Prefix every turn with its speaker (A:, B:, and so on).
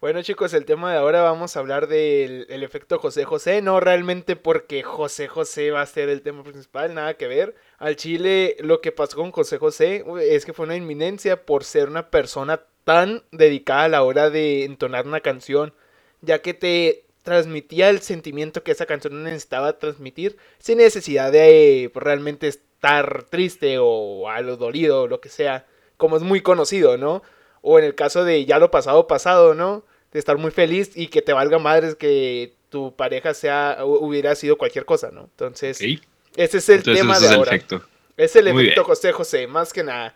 A: Bueno chicos, el tema de ahora vamos a hablar del el efecto José José, no realmente porque José José va a ser el tema principal, nada que ver. Al Chile lo que pasó con José José es que fue una inminencia por ser una persona tan dedicada a la hora de entonar una canción, ya que te transmitía el sentimiento que esa canción necesitaba transmitir sin necesidad de pues, realmente estar triste o algo dolido o lo que sea, como es muy conocido, ¿no? O en el caso de ya lo pasado, pasado, ¿no? De estar muy feliz y que te valga madres que tu pareja sea hubiera sido cualquier cosa, ¿no? Entonces, ese es el tema de ahora. Es el efecto José José, más que nada.